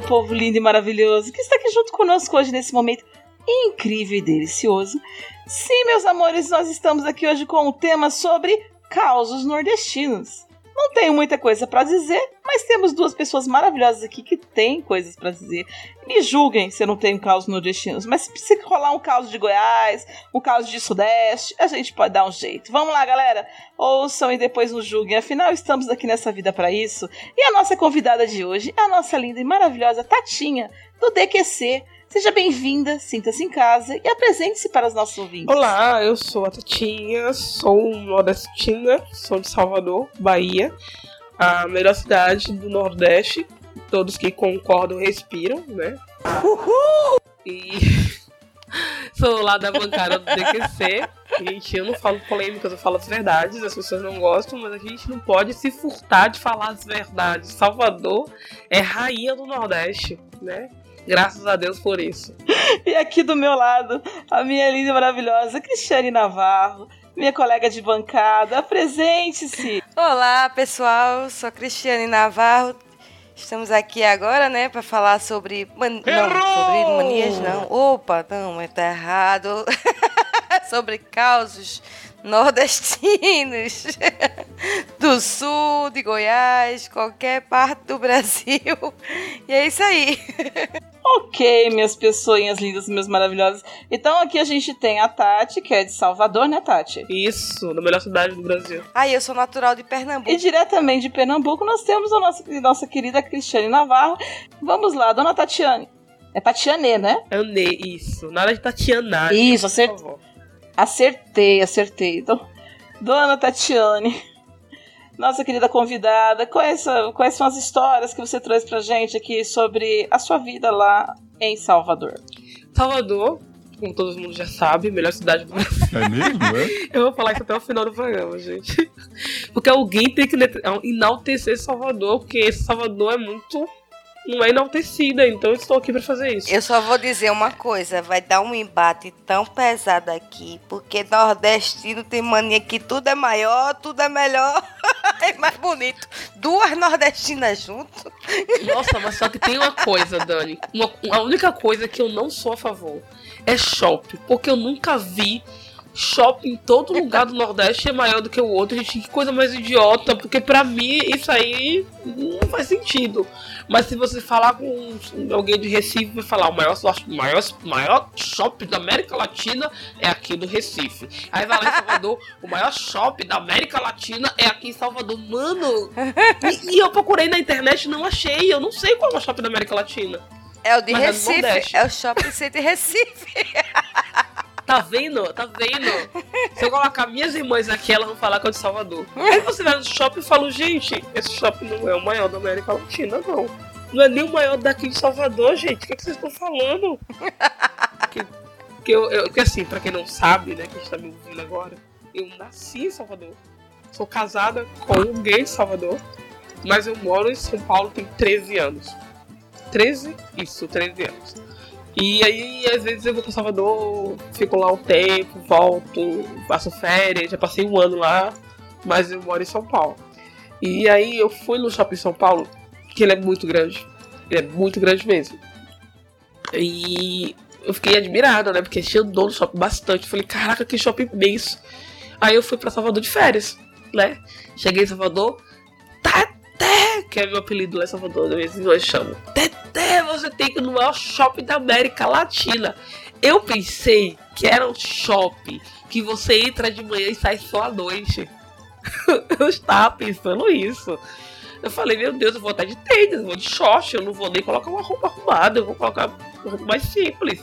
Meu povo lindo e maravilhoso, que está aqui junto conosco hoje nesse momento incrível e delicioso. Sim, meus amores, nós estamos aqui hoje com um tema sobre causos nordestinos. Não tenho muita coisa para dizer, mas temos duas pessoas maravilhosas aqui que têm coisas para dizer. Me julguem se eu não tenho causos nordestinos, mas se rolar um caos de Goiás, um caos de Sudeste, a gente pode dar um jeito. Vamos lá, galera. Ouçam e depois nos julguem. Afinal, estamos aqui nessa vida para isso. E a nossa convidada de hoje é a nossa linda e maravilhosa Tatinha, do DQC. Seja bem-vinda, sinta-se em casa e apresente-se para os nossos ouvintes. Olá, eu sou a Tatinha, sou nordestina, sou de Salvador, Bahia, a melhor cidade do Nordeste. Todos que concordam respiram, né? Uhul! E sou lá da bancada do DQC. Gente, eu não falo polêmicas, eu falo as verdades. As pessoas não gostam, mas a gente não pode se furtar de falar as verdades. Salvador é rainha do Nordeste, né? Graças a Deus por isso. E aqui do meu lado, a minha linda e maravilhosa Cristiane Navarro, minha colega de bancada. Apresente-se! Olá, pessoal. Sou Cristiane Navarro. Estamos aqui agora, né, para falar sobre man... não, sobre manias não. Opa, não, tá errado. sobre causos nordestinos do sul, de Goiás, qualquer parte do Brasil. E é isso aí. Ok, minhas pessoinhas lindas, meus maravilhosos. Então aqui a gente tem a Tati, que é de Salvador, né, Tati? Isso, na melhor cidade do Brasil. Ah, eu sou natural de Pernambuco. E diretamente de Pernambuco nós temos a nossa, nossa querida Cristiane Navarro. Vamos lá, dona Tatiane. É Tatiane, né? Anê, isso. Nada de Tatiana. Isso, por acert- favor. Acertei, acertei. Então, dona Tatiane, nossa querida convidada, quais, são- quais são as histórias que você trouxe pra gente aqui sobre a sua vida lá em Salvador? Salvador, como todo mundo já sabe, melhor cidade do Brasil. É mesmo, é? Eu vou falar isso até o final do programa, gente. Porque alguém tem que net- enaltecer Salvador, porque Salvador é muito. Não é enaltecida, então eu estou aqui pra fazer isso. Eu só vou dizer uma coisa, vai dar um embate tão pesado aqui, porque nordestino tem mania que tudo é maior, tudo é melhor, é mais bonito. Duas nordestinas juntas. Nossa, mas só que tem uma coisa, Dani. Uma, a única coisa que eu não sou a favor é shopping. Porque eu nunca vi shopping em todo lugar do Nordeste é maior do que o outro. Gente, que coisa mais idiota. Porque pra mim isso aí não faz sentido. Mas se você falar com alguém de Recife, vai falar: o maior, o maior, maior shopping da América Latina é aqui do Recife. Aí vai lá em Salvador: o maior shopping da América Latina é aqui em Salvador. Mano, e, e eu procurei na internet e não achei. Eu não sei qual é o shopping da América Latina. É o de Mas é Recife, Nordeste. é o Shopping Center Recife. Tá vendo? Tá vendo? Se eu colocar minhas irmãs aqui, elas vão falar que é de Salvador. Aí você vai no shopping e fala, gente, esse shopping não é o maior da América Latina, não. Não é nem o maior daqui de Salvador, gente. O que, é que vocês estão falando? que, que eu, eu, que assim, pra quem não sabe, né, que a gente tá me ouvindo agora, eu nasci em Salvador. Sou casada com um gay de Salvador, mas eu moro em São Paulo tem 13 anos. 13? Isso, 13 anos. E aí, às vezes eu vou pra Salvador, fico lá um tempo, volto, passo férias, já passei um ano lá, mas eu moro em São Paulo. E aí eu fui no shopping São Paulo, que ele é muito grande. Ele é muito grande mesmo. E eu fiquei admirada, né? Porque a gente andou no shopping bastante. Falei, caraca, que shopping imenso. Aí eu fui pra Salvador de férias, né? Cheguei em Salvador, Teté, que é meu apelido lá em Salvador, eles dois chamam. Teté, você tem que ir no maior shopping da América Latina. Eu pensei que era um shopping que você entra de manhã e sai só à noite. eu estava pensando isso. Eu falei, meu Deus, eu vou até de tênis, eu vou de short, eu não vou nem colocar uma roupa arrumada, eu vou colocar uma roupa mais simples.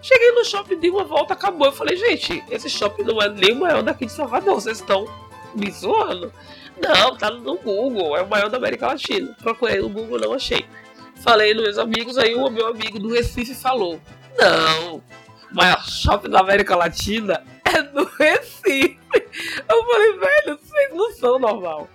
Cheguei no shopping, dei uma volta, acabou. Eu falei, gente, esse shopping não é nem o maior daqui de Salvador, vocês estão me zoando? Não, tá no Google, é o maior da América Latina. Procurei no Google, não achei. Falei nos meus amigos, aí o meu amigo do Recife falou: Não, o maior shopping da América Latina é no Recife. Eu falei, velho, vocês não são normal.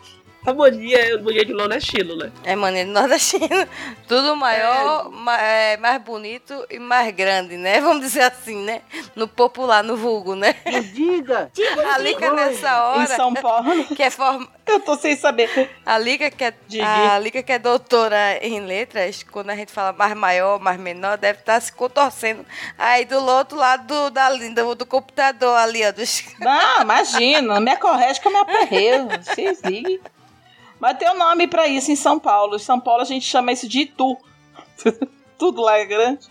A mania é mania de nordestino, né? É maneiro nordestino. Tudo maior, ma- é, mais bonito e mais grande, né? Vamos dizer assim, né? No popular, no vulgo, né? Diga! A Lica nessa Em hora, São Paulo. que é form... Eu tô sem saber. a Lica que é Diga. a Lica que é doutora em letras, quando a gente fala mais maior, mais menor, deve estar se contorcendo. Aí do outro lado do, da linda, do computador ali, ó, dos Não, imagina. Minha correge que eu me aperreio. Vocês liguem. Mas tem um nome pra isso em São Paulo. Em São Paulo a gente chama isso de Itu. Tudo lá é grande.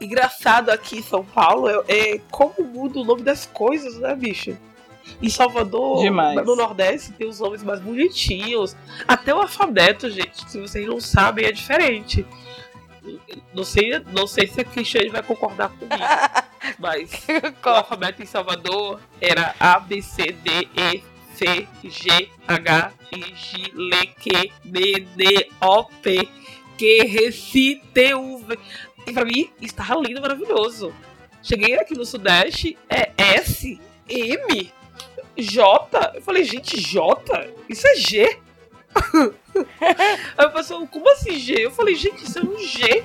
Engraçado aqui em São Paulo é, é como muda o nome das coisas, né, bicho? Em Salvador, Demais. no Nordeste, tem os nomes mais bonitinhos. Até o alfabeto, gente, se vocês não sabem, é diferente. Não sei, não sei se a Cristiane vai concordar comigo, mas o alfabeto em Salvador era A, B, C, D, E, C, G, H, I, J, L, Q, B, D, O, P, Q, R, C, T, U, V. E pra mim, tava lindo, maravilhoso. Cheguei aqui no Sudeste, é S, M, J. Eu falei, gente, J? Isso é G? aí o pessoal, como assim G? Eu falei, gente, isso é um G.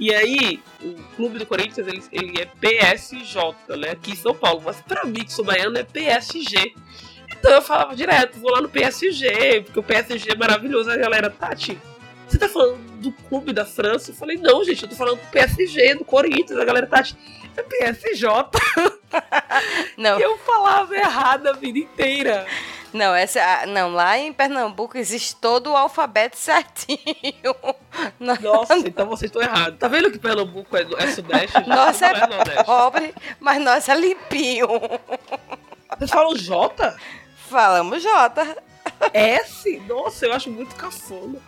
E aí, o clube do Corinthians, ele, ele é PSJ, né? Aqui em São Paulo. Mas pra mim, que sou baiano, é PSG. Então eu falava direto, vou lá no PSG, porque o PSG é maravilhoso. A galera, Tati, você tá falando do clube da França? Eu falei, não, gente, eu tô falando do PSG, do Corinthians. A galera, Tati, é PSJ. Não, eu falava errado a vida inteira. não, essa, ah, não, lá em Pernambuco existe todo o alfabeto certinho. Não, Nossa, então vocês estão errados. Tá vendo que Pernambuco é, é Sudeste? Nossa, não é Nordeste. pobre, mas nós é limpinho. Vocês falam J? Falamos Jota. S? Nossa, eu acho muito cafona.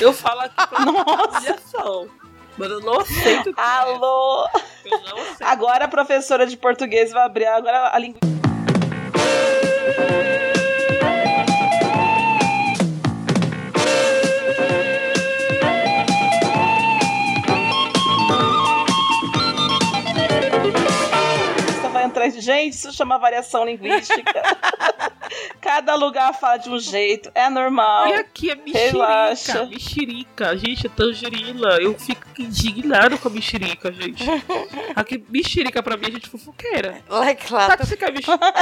Eu falo aqui pra nossa. Mas eu não aceito. Alô! Eu não aceito. Agora a professora de português vai abrir agora a língua. Você vai entrar de gente, isso chama variação linguística. Cada lugar fala de um jeito, é normal. E aqui é Relaxa. mexerica, mexerica, gente, é tangerina. Eu fico indignado com a mexerica, gente. Aqui, mexerica pra mim é gente fofoqueira. Like Sabe lá. que você quer mexerica?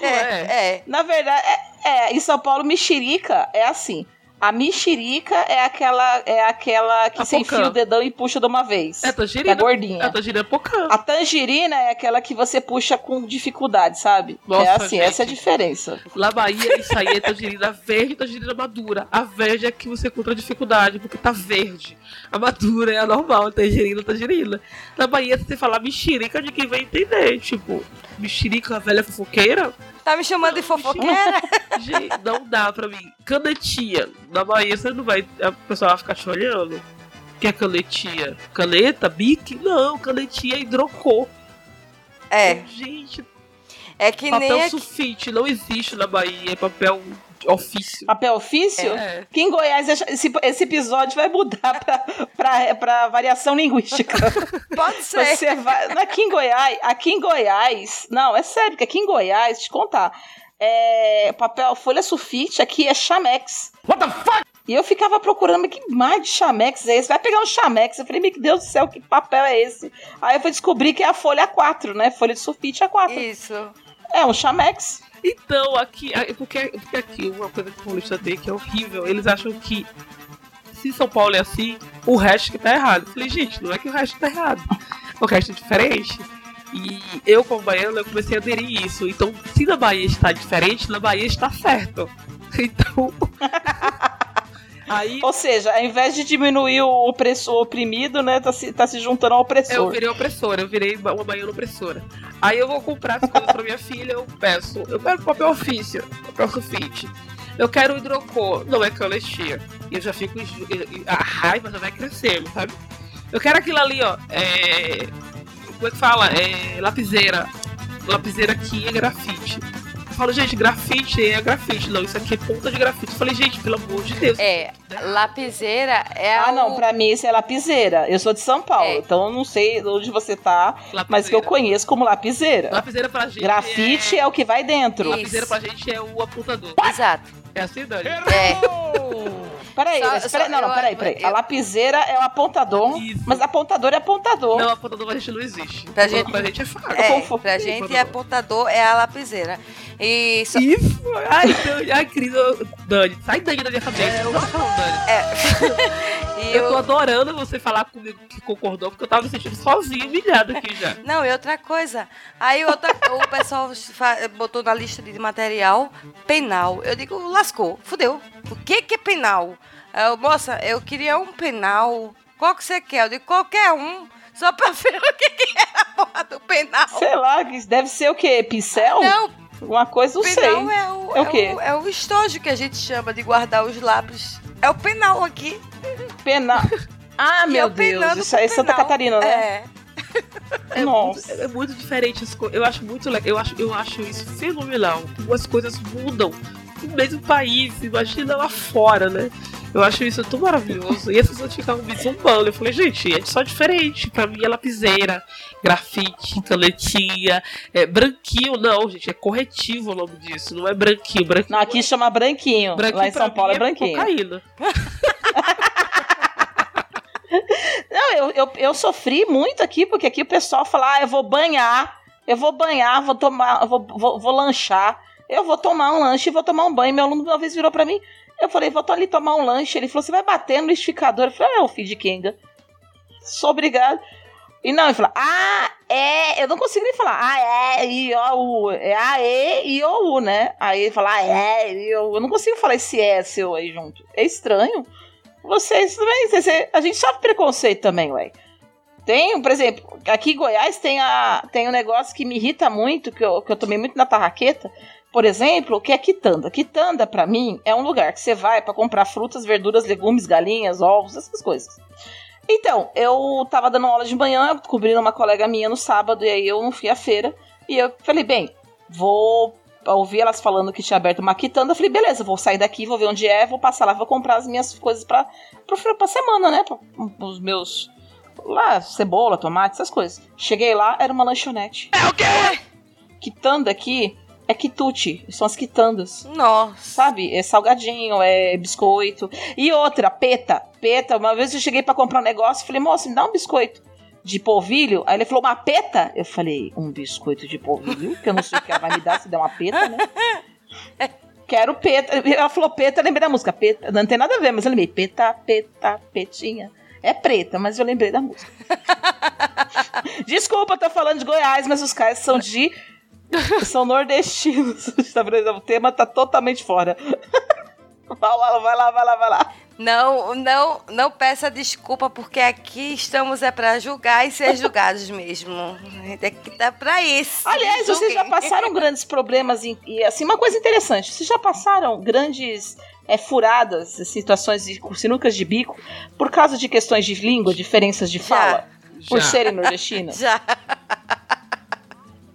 Não é? É, Na verdade, é, é, em São Paulo, mexerica é assim. A mexerica é aquela, é aquela que A você enfia pocã. o dedão e puxa de uma vez. É é tangerina. gordinha. É tangerina é pocã. A tangerina é aquela que você puxa com dificuldade, sabe? Nossa, é assim, gente. essa é a diferença. Lá na Bahia, isso aí é tangerina verde e tangerina madura. A verde é que você encontra dificuldade, porque tá verde. A madura é a normal, a tangerina, tangerina. Na Bahia, se você falar mexerica, de quem vai entender. Tipo, mexerica, velha fofoqueira, tá me chamando de fofoqueira? gente, não dá pra mim. Canetinha. Na Bahia, você não vai. A pessoa vai ficar te olhando. Que é canetinha? Caneta? Bic? Não, canetinha é hidrocor. É, Gente, é que papel nem aqui. sulfite não existe na Bahia, é papel ofício. Papel ofício? É. Que em Goiás esse, esse episódio vai mudar pra, pra, pra variação linguística. Pode ser. Você vai. Aqui em Goiás, aqui em Goiás. Não, é sério, porque aqui em Goiás, te contar. É, papel, folha sulfite aqui é chamex. What the fuck? E eu ficava procurando, mas que mais de chamex é esse? Vai pegar um chamex. Eu falei, meu Deus do céu, que papel é esse? Aí eu fui descobrir que é a folha A4, né? Folha de sulfite A4. Isso. É um chamex. Então, aqui, porque, porque aqui, uma coisa que o paulista tem que é horrível, eles acham que se São Paulo é assim, o resto que tá errado. Eu falei, gente, não é que o resto tá errado. O resto é diferente. E eu, como baiana, eu comecei a aderir isso. Então, se na Bahia está diferente, na Bahia está certo. Então. Aí Ou seja, ao invés de diminuir o opressor oprimido, né? Tá se, tá se juntando ao eu opressor. virei opressora, eu virei uma baiana opressora. Aí eu vou comprar as coisas pra minha filha, eu peço. Eu quero papel ofício, papel sulfite. Eu quero hidrocor, não é canestia. E eu já fico. A raiva já vai crescendo, sabe? Eu quero aquilo ali, ó. É. como é que fala? É lapiseira. Lapiseira aqui é grafite. Eu falo, gente, grafite é grafite. Não, isso aqui é ponta de grafite. Eu falei, gente, pelo amor de Deus. É, lapiseira é Ah, o- não, pra mim isso é lapiseira. Eu sou de São Paulo, É. então eu não sei onde você tá, Lapiseira. mas que eu conheço como lapiseira. Lapiseira pra gente. Grafite é o que vai dentro. Isso. Lapiseira pra gente é o apontador. Exato. É assim, Dani? É. Peraí, Só- mas peraí, só- não, não, eu- peraí, peraí. A eu- lapiseira é o apontador, Isso. mas apontador é apontador. Não, apontador pra gente não existe. Pra gente- pra gente é faca. É, confundo. pra gente, apontador é a lapiseira. E só- Isso. Ai, Dani, ai, eu- Dani, sai Dani da minha cabeça. Não tá falando, Dani. e Eu tô o- adorando você falar comigo que concordou, porque eu tava me sentindo sozinho, humilhado aqui já. Não, e outra coisa. Aí outra, o pessoal botou na lista de material penal. Eu digo, lascou, fudeu. O que que é penal? Eu, moça, eu queria um penal. Qual que você quer? Eu digo, qualquer um. Só pra ver o que, que é a porra do penal. Sei lá, deve ser o quê? Pincel? Não, Uma coisa não sei. penal é o, É o quê? o, é o estojo que a gente chama de guardar os lápis. É o penal aqui. Penal. Ah, é meu Deus, isso é Santa. Catarina, né? É. É Nossa. muito, é muito diferente as coisas. Eu acho muito legal. Eu acho, eu acho isso fenomenal. As coisas mudam no mesmo país. Imagina lá fora, né? Eu acho isso tão maravilhoso. E as pessoas ficavam me zumbando. Eu falei, gente, é só diferente. Pra mim é lapiseira, grafite, canetinha, é branquinho. Não, gente, é corretivo o nome disso. Não é branquinho. Branquinho, Não, aqui chama branquinho. branquinho Lá em São Paulo mim é branquinho. Cocaína. Não, eu, eu, eu sofri muito aqui, porque aqui o pessoal fala, ah, eu vou banhar, eu vou banhar, vou tomar, vou, vou, vou lanchar, eu vou tomar um lanche e vou tomar um banho. Meu aluno uma vez virou pra mim, eu falei, vou ali tomar um lanche. Ele falou, você vai bater no liquidificador? Eu falei, ah, é o filho de Kenga. Sou obrigado. E não, ele falou, ah, é, eu não consigo nem falar, ah, é, i, o, u, é a, e, i, o, u, né? Aí ele fala, ah, é, i, o, u. eu não consigo falar esse é seu aí junto. É estranho. Vocês também, você- a gente sofre preconceito também, ué. Tem, por exemplo, aqui em Goiás tem, a, tem um negócio que me irrita muito, que eu, que eu tomei muito na tarraqueta, por exemplo, que é quitanda. Quitanda, pra mim, é um lugar que você vai pra comprar frutas, verduras, legumes, galinhas, ovos, essas coisas. Então, eu tava dando aula de manhã, cobrindo uma colega minha no sábado, e aí eu não fui à feira. E eu falei, bem, vou ouvir elas falando que tinha aberto uma quitanda. Eu falei, beleza, vou sair daqui, vou ver onde é, vou passar lá, vou comprar as minhas coisas pra, pra, pra semana, né? Pra, os meus. Lá, cebola, tomate, essas coisas. Cheguei lá, era uma lanchonete. É o quê? Quitanda aqui é quitute, são as quitandas. Nossa. Sabe? É salgadinho, é biscoito. E outra, peta. Peta, uma vez eu cheguei pra comprar um negócio, falei, moço, me dá um biscoito de polvilho. Aí ele falou, uma peta? Eu falei, um biscoito de polvilho? Que eu não sei o que ela vai me dar se der uma peta, né? Quero peta. Ela falou peta, lembrei da música. Peta, não tem nada a ver, mas eu lembrei. Peta, peta, petinha. É preta, mas eu lembrei da música. Desculpa, tô falando de Goiás, mas os caras são de. São nordestinos. O tema tá totalmente fora. Vai lá, vai lá, vai lá, vai lá. Não, não, não peça desculpa, porque aqui estamos é para julgar e ser julgados mesmo. A gente aqui tá pra isso. Aliás, vocês já passaram grandes problemas em- e assim uma coisa interessante. Vocês já passaram grandes é, furadas, situações de sinucas de bico por causa de questões de língua, diferenças de fala, por Já. serem nordestinas? Já.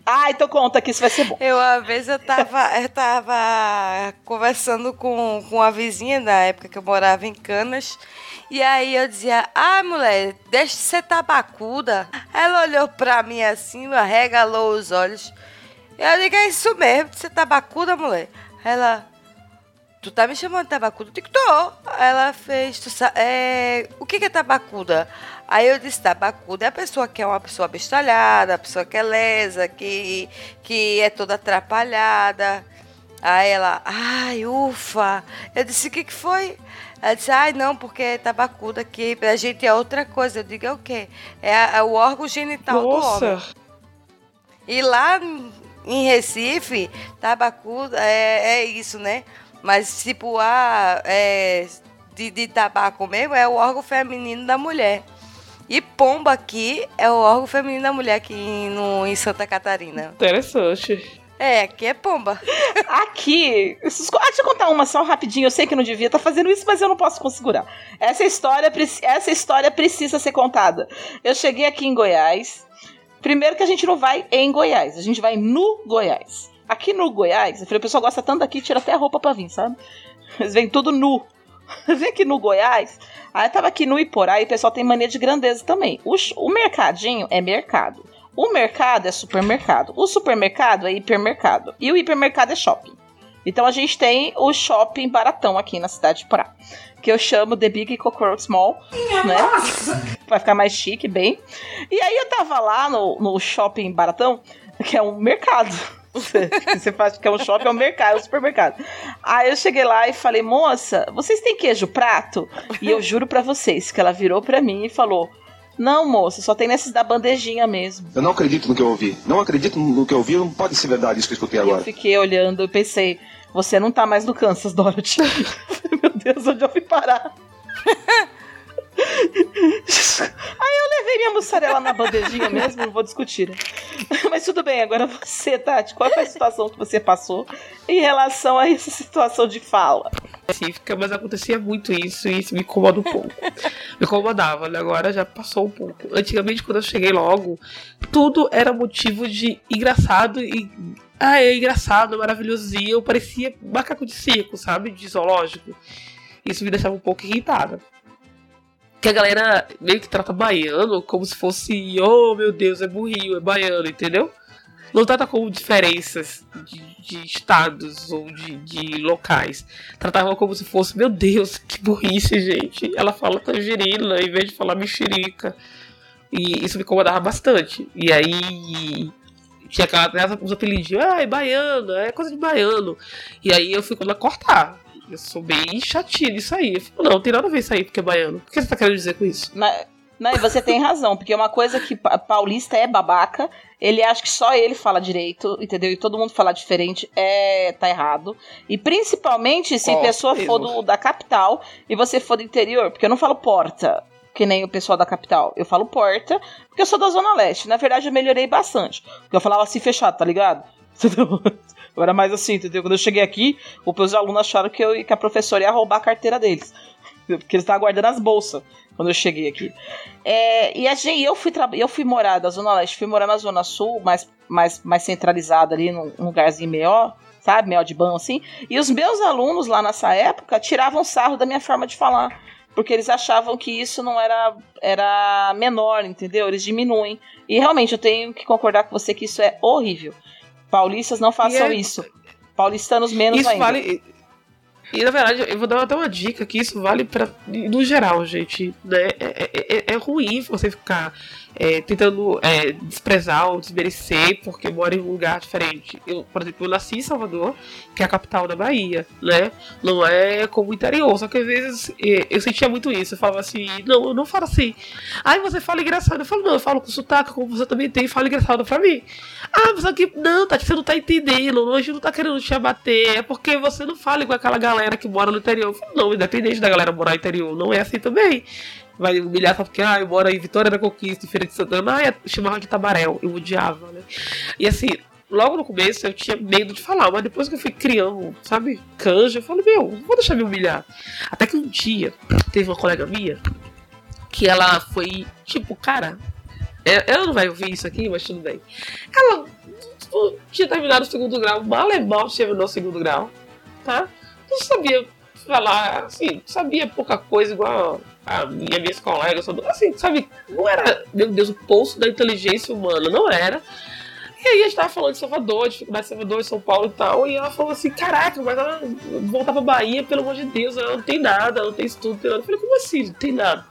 Ah, então conta que isso vai ser bom. Eu, uma vez, eu tava, eu tava conversando com, com uma vizinha na época que eu morava em Canas. E aí eu dizia, ah, mulher, deixa de ser tabacuda. Ela olhou pra mim assim, arregalou os olhos. Eu digo, é isso mesmo, ser tabacuda, mulher. Ela, tu tá me chamando de tabacuda? Eu digo, tô. Ela fez, tu sa- é, o que que é tabacuda? Aí eu disse, tabacuda é a pessoa que é uma pessoa bestalhada, a pessoa que é lesa, que, que é toda atrapalhada. Aí ela, ai, ufa. Eu disse, o que que foi? Ela disse, ai, não, porque tabacuda aqui pra gente é outra coisa. Eu digo, é o quê? É, a- é o órgão genital do homem. E lá em Recife, tabacuda é, é isso, né? Mas tipo, a é, de, de tabaco mesmo é o órgão feminino da mulher. E pomba aqui é o órgão feminino da mulher aqui no, em Santa Catarina. Interessante. É, aqui é pomba. Aqui, ah, deixa eu contar uma só rapidinho. Eu sei que não devia estar fazendo isso, mas eu não posso segurar. Essa história, essa história precisa ser contada. Eu cheguei aqui em Goiás Primeiro que a gente não vai em Goiás, a gente vai no Goiás. Aqui no Goiás, eu falei, o pessoal gosta tanto daqui, tira até a roupa pra vir, sabe? Eles vêm tudo nu. Vem aqui no Goiás. Aí eu tava aqui no Iporá e o pessoal tem mania de grandeza também. O, o mercadinho é mercado. O mercado é supermercado. O supermercado é hipermercado. E o hipermercado é shopping. Então a gente tem o shopping baratão aqui na cidade de Porá. Que eu chamo The Big Cockroach Mall, né? Vai ficar mais chique, bem. E aí eu tava lá no, no shopping baratão, que é um mercado. Você faz que é um shopping, é um mercado, é um supermercado. Aí eu cheguei lá e falei, moça, vocês têm queijo prato? E eu juro para vocês que ela virou para mim e falou. Não, moça, só tem nesses da bandejinha mesmo. Eu não acredito no que eu ouvi. Não acredito no que eu ouvi, não pode ser verdade isso que eu escutei agora. Eu fiquei olhando e pensei, você não tá mais no Kansas, Dorothy. Meu Deus, onde eu fui parar? Aí eu levei minha mussarela na bandejinha mesmo, não vou discutir. Né? Mas tudo bem, agora você, Tati, qual foi a situação que você passou em relação a essa situação de fala? Específica, mas acontecia muito isso e isso me incomoda um pouco. me incomodava, né? Agora já passou um pouco. Antigamente, quando eu cheguei logo, tudo era motivo de engraçado e. Ah, é engraçado, maravilhoso. E eu parecia macaco de circo, sabe? De zoológico. Isso me deixava um pouco irritada que a galera meio que trata baiano como se fosse, oh meu Deus, é burrinho, é baiano, entendeu? Não trata como diferenças de, de estados ou de, de, locais. Tratava como se fosse, meu Deus, que burrice, gente. Ela fala tangerina em vez de falar mexerica. E isso me incomodava bastante. E aí tinha aquela, os apelidinhos, ah, é baiano, é coisa de baiano. E aí eu fui quando cortar. Eu sou bem chatinho nisso aí. Eu fico, não, não tem nada a ver isso aí porque é baiano. O que você tá querendo dizer com isso? não, e você tem razão, porque uma coisa que paulista é babaca, ele acha que só ele fala direito, entendeu? E todo mundo fala diferente, é tá errado. E principalmente se oh, a pessoa for do, da capital e você for do interior, porque eu não falo porta, que nem o pessoal da capital. Eu falo porta, porque eu sou da Zona Leste. Na verdade, eu melhorei bastante. Porque eu falava assim fechado, tá ligado? Eu era mais assim, entendeu? Quando eu cheguei aqui, os alunos acharam que, eu, que a professora ia roubar a carteira deles. Porque eles estavam guardando as bolsas quando eu cheguei aqui. É, e a gente, eu fui, eu fui morar da Zona Leste, fui morar na Zona Sul, mais, mais, mais centralizada ali, num, num lugarzinho melhor, sabe? Melhor de bom, assim. E os meus alunos lá nessa época tiravam sarro da minha forma de falar. Porque eles achavam que isso não era, era menor, entendeu? Eles diminuem. E realmente eu tenho que concordar com você que isso é horrível. Paulistas não façam é... isso. Paulistanos menos isso ainda. Vale... E na verdade, eu vou dar até uma dica que isso vale para no geral, gente. Né? É, é, é, é ruim você ficar é, tentando é, desprezar ou desmerecer porque mora em um lugar diferente. Eu, por exemplo, eu nasci em Salvador, que é a capital da Bahia, né? Não é como o interior, só que às vezes é, eu sentia muito isso. Eu falava assim, não, eu não falo assim. Aí você fala engraçado. Eu falo, não, eu falo com sotaque, como você também tem, fala engraçado pra mim. Ah, mas aqui, não, Tati, você não tá entendendo, hoje não tá querendo te abater, é porque você não fala igual aquela galera que mora no interior. Não, independente da galera morar no interior, não é assim também vai humilhar só porque, ah, eu moro em Vitória da Conquista, Feira de Santana, ah, chamava de Tabaréu, eu odiava, né? E assim, logo no começo eu tinha medo de falar, mas depois que eu fui criando, sabe, canja, eu falei, meu, não vou deixar me humilhar. Até que um dia teve uma colega minha que ela foi, tipo, cara, é, ela não vai ouvir isso aqui, mas tudo bem. Ela tipo, tinha terminado o segundo grau, mal e mal terminou o segundo grau, tá? Não sabia falar, assim, sabia pouca coisa igual a minha, minhas colegas, assim, sabe, não era, meu Deus, o poço da inteligência humana, não era. E aí a gente tava falando de Salvador, dificuldade de Salvador, São Paulo e tal, e ela falou assim, caraca, mas ela voltar pra Bahia, pelo amor de Deus, ela não tem nada, ela não tem estudo, tem nada. Eu falei, como assim, não tem nada?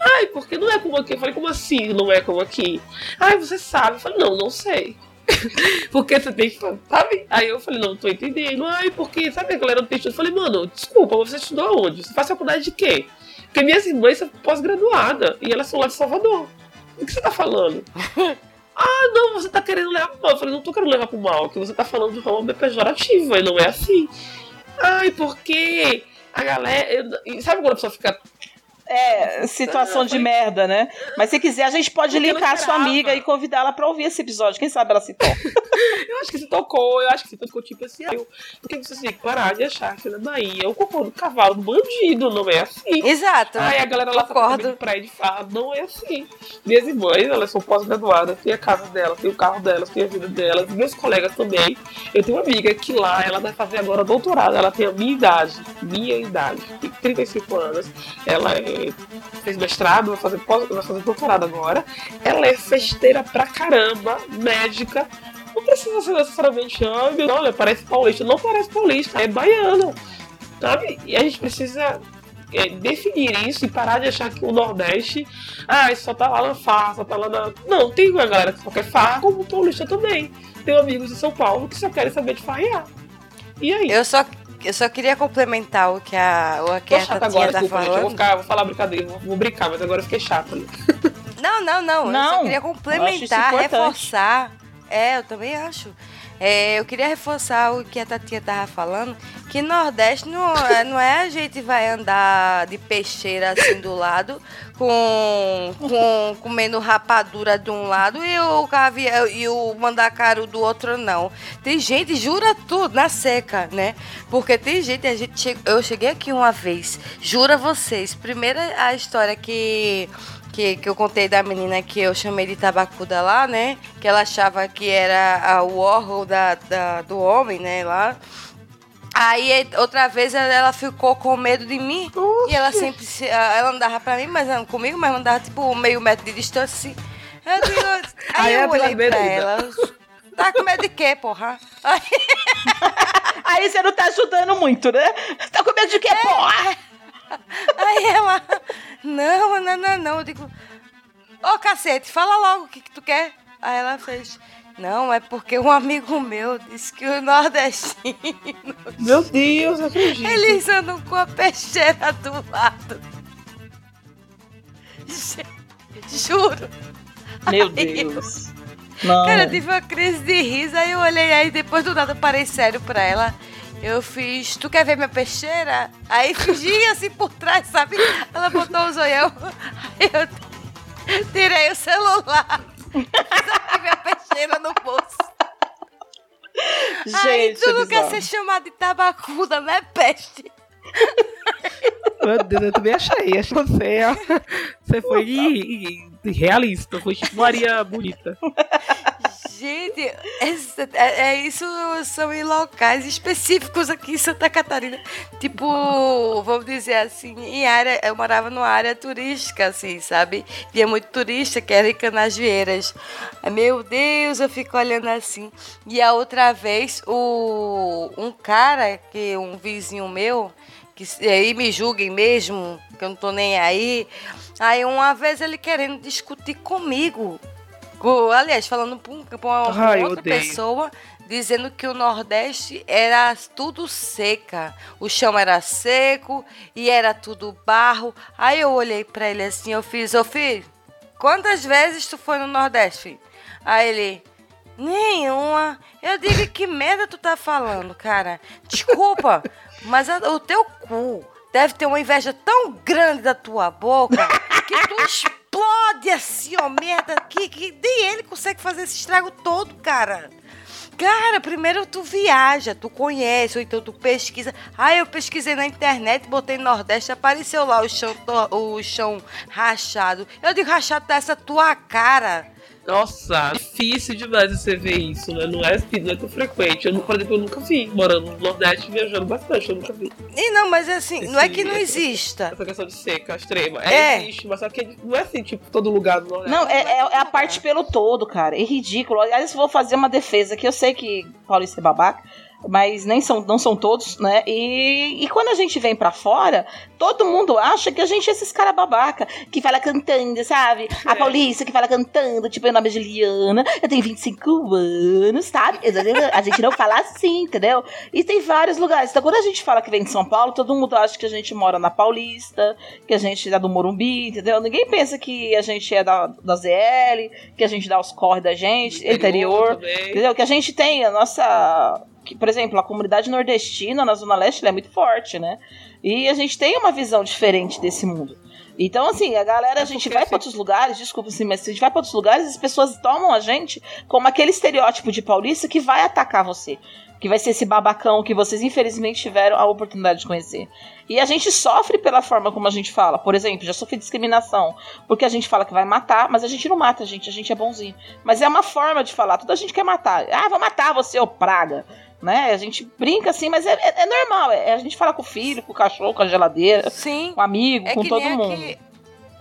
Ai, porque não é como aqui. Eu falei, como assim não é como aqui? Ai, você sabe? Eu falei, não, não sei. porque você tem que, sabe? Aí eu falei, não, tô entendendo. Ai, porque, sabe a galera não tem estudo? Eu falei, mano, desculpa, você estudou onde? Você faz faculdade de quê? Porque minhas irmãs são pós-graduadas e elas são lá de Salvador. O que você tá falando? ah, não, você tá querendo levar pro mal. Eu falei, não tô querendo levar pro mal, que você tá falando de forma pejorativa, e não é assim. Ai, porque a galera. Sabe quando a pessoa fica é, situação de merda, né? Mas se quiser, a gente pode Porque linkar a sua amiga e convidá-la pra ouvir esse episódio. Quem sabe ela se toca. eu acho que tocou, eu acho que ficou tipo assim, ah, eu, porque você tem que parar de achar que na Bahia o cocô do cavalo do bandido, não é assim. Exato. Aí a galera lá Concordo. tá praia de farra, não é assim. Minhas irmãs, elas são pós-graduadas, tem a casa delas, tem o carro delas, tem a vida delas, meus colegas também. Eu tenho uma amiga que lá, ela vai fazer agora doutorado, ela tem a minha idade, minha idade, tem 35 anos, ela é- fez mestrado, vai fazer, vai fazer doutorado agora. Ela é festeira pra caramba, médica. Não precisa ser necessariamente, meu, olha, parece paulista. Não parece paulista, é baiana. Sabe? E a gente precisa é, definir isso e parar de achar que o Nordeste, ah, só tá lá na farra, só tá lá na. Não, tem uma galera que só quer farra, como o paulista também. Tenho amigos de São Paulo que só querem saber de farrear. E aí? Eu só, eu só queria complementar o que a, o que Tô a chata Tatinha agora, tá desculpa, gente. Eu vou, falando. ficar, vou falar brincadeira, vou, vou brincar, mas agora eu fiquei chata. né? Não, não, não. Eu Não, só queria complementar, reforçar. É, eu também acho. É, eu queria reforçar o que a Tatinha tava falando, que Nordeste não é, não é a gente vai andar de peixeira assim do lado, com, com comendo rapadura de um lado e o caviar e o mandacaru do outro não. Tem gente, jura tudo, na seca, né? Porque tem gente, a gente che- eu cheguei aqui uma vez, jura vocês, primeira a história que que, que eu contei da menina que eu chamei de tabacuda lá, né? Que ela achava que era a- o órgão da, da- do homem, né? Lá. Aí outra vez ela, ficou com medo de mim. E ela sempre se- ela andava pra mim, mas não comigo, mas andava tipo meio metro de distância assim. Eu digo- aí Aí eu ela olhei pra ela. Tá com medo de quê, porra? Aí, Aí você não tá ajudando muito, né? Você tá com medo de quê, porra? aí ela. Não, não, não, não. Eu digo. Ô cacete, fala logo o que, que tu quer. Aí ela fez. Não, é porque um amigo meu disse que o nordestino Meu Deus, acredito. Eles andam com a peixeira do lado. Ju- Juro. Meu Ai, Deus. Não. Cara, eu tive uma crise de riso, aí eu olhei aí, depois do nada eu parei sério pra ela. Eu fiz, tu quer ver minha peixeira? Aí fingi assim por trás, sabe? Ela botou o zoião. Aí eu tirei o celular. Sabe minha peixeira no bolso. Gente, tu não quer ser chamado de tabacuda, né, peste? Meu Deus, eu também achei. Acho que você, ó, você foi realista. Foi tipo Maria Bonita. Gente, é, é isso são em locais específicos aqui em Santa Catarina. Tipo, vamos dizer assim, em área, eu morava numa área turística, assim, sabe? Tinha muito turista que era em Canasvieiras. Meu Deus, eu fico olhando assim. E a outra vez, o, um cara, que um vizinho meu, que aí me julguem mesmo, que eu não tô nem aí. Aí uma vez ele querendo discutir comigo. Aliás, falando pra, um- uma, pra Ai, eu outra pessoa, dizendo que o Nordeste era tudo seca. O chão era seco e era tudo barro. Aí eu olhei pra ele assim, eu fiz, ô filho, quantas vezes tu foi no Nordeste, filho? Aí ele, nenhuma. Eu digo, que merda tu tá falando, cara? Desculpa, mas a- o teu cu deve ter uma inveja tão grande da tua boca que tu explode assim, ó, merda, que, que nem ele consegue fazer esse estrago todo, cara. Cara, primeiro tu viaja, tu conhece, ou então tu pesquisa. Ah, eu pesquisei na internet, botei Nordeste, apareceu lá o chão, o chão rachado. Eu digo, rachado dessa tua cara. Nossa, difícil demais você ver isso, né? Não é, não é tão frequente. Eu, por exemplo, eu nunca vi. Morando no Nordeste, viajando bastante, eu nunca vi. E não, mas assim, não é que não Esse- exista. Essa questão de seca extrema. É. É, existe, mas só que não é assim, tipo, todo lugar do Nordeste. Não, é, é- é a parte pelo todo, cara. É ridículo. Aliás, eu vou fazer uma defesa que eu sei que Paulista é babaca, mas nem são, não são todos, né? E, e quando a gente vem pra fora, todo mundo acha que a gente é esses cara babaca, que fala cantando, sabe? A É. Paulista que fala cantando, tipo, meu nome é Juliana, eu tenho 25 anos, sabe? A gente não fala assim, entendeu? E tem vários lugares. Então, quando a gente fala que vem de São Paulo, todo mundo acha que a gente mora na Paulista, que a gente é do Morumbi, entendeu? Ninguém pensa que a gente é da, da ZL, que a gente dá os corre da gente, interior, também. entendeu? Que a gente tem a nossa. Que, por exemplo, a comunidade nordestina na Zona Leste é muito forte, né? E a gente tem uma visão diferente desse mundo. Então, assim, a galera, a gente vai para outros lugares, desculpa assim, mas se a gente vai para outros lugares, as pessoas tomam a gente como aquele estereótipo de paulista que vai atacar você. Que vai ser esse babacão que vocês, infelizmente, tiveram a oportunidade de conhecer. E a gente sofre pela forma como a gente fala. Por exemplo, já sofri discriminação. Porque a gente fala que vai matar, mas a gente não mata a gente, a gente é bonzinho. Mas é uma forma de falar. Toda a gente quer matar. Ah, vou matar você, ô praga né? A gente brinca assim, mas é, é, é normal. É, a gente fala com o filho, com o cachorro, com a geladeira, Sim. com o amigo, É com que todo nem mundo. Aqui,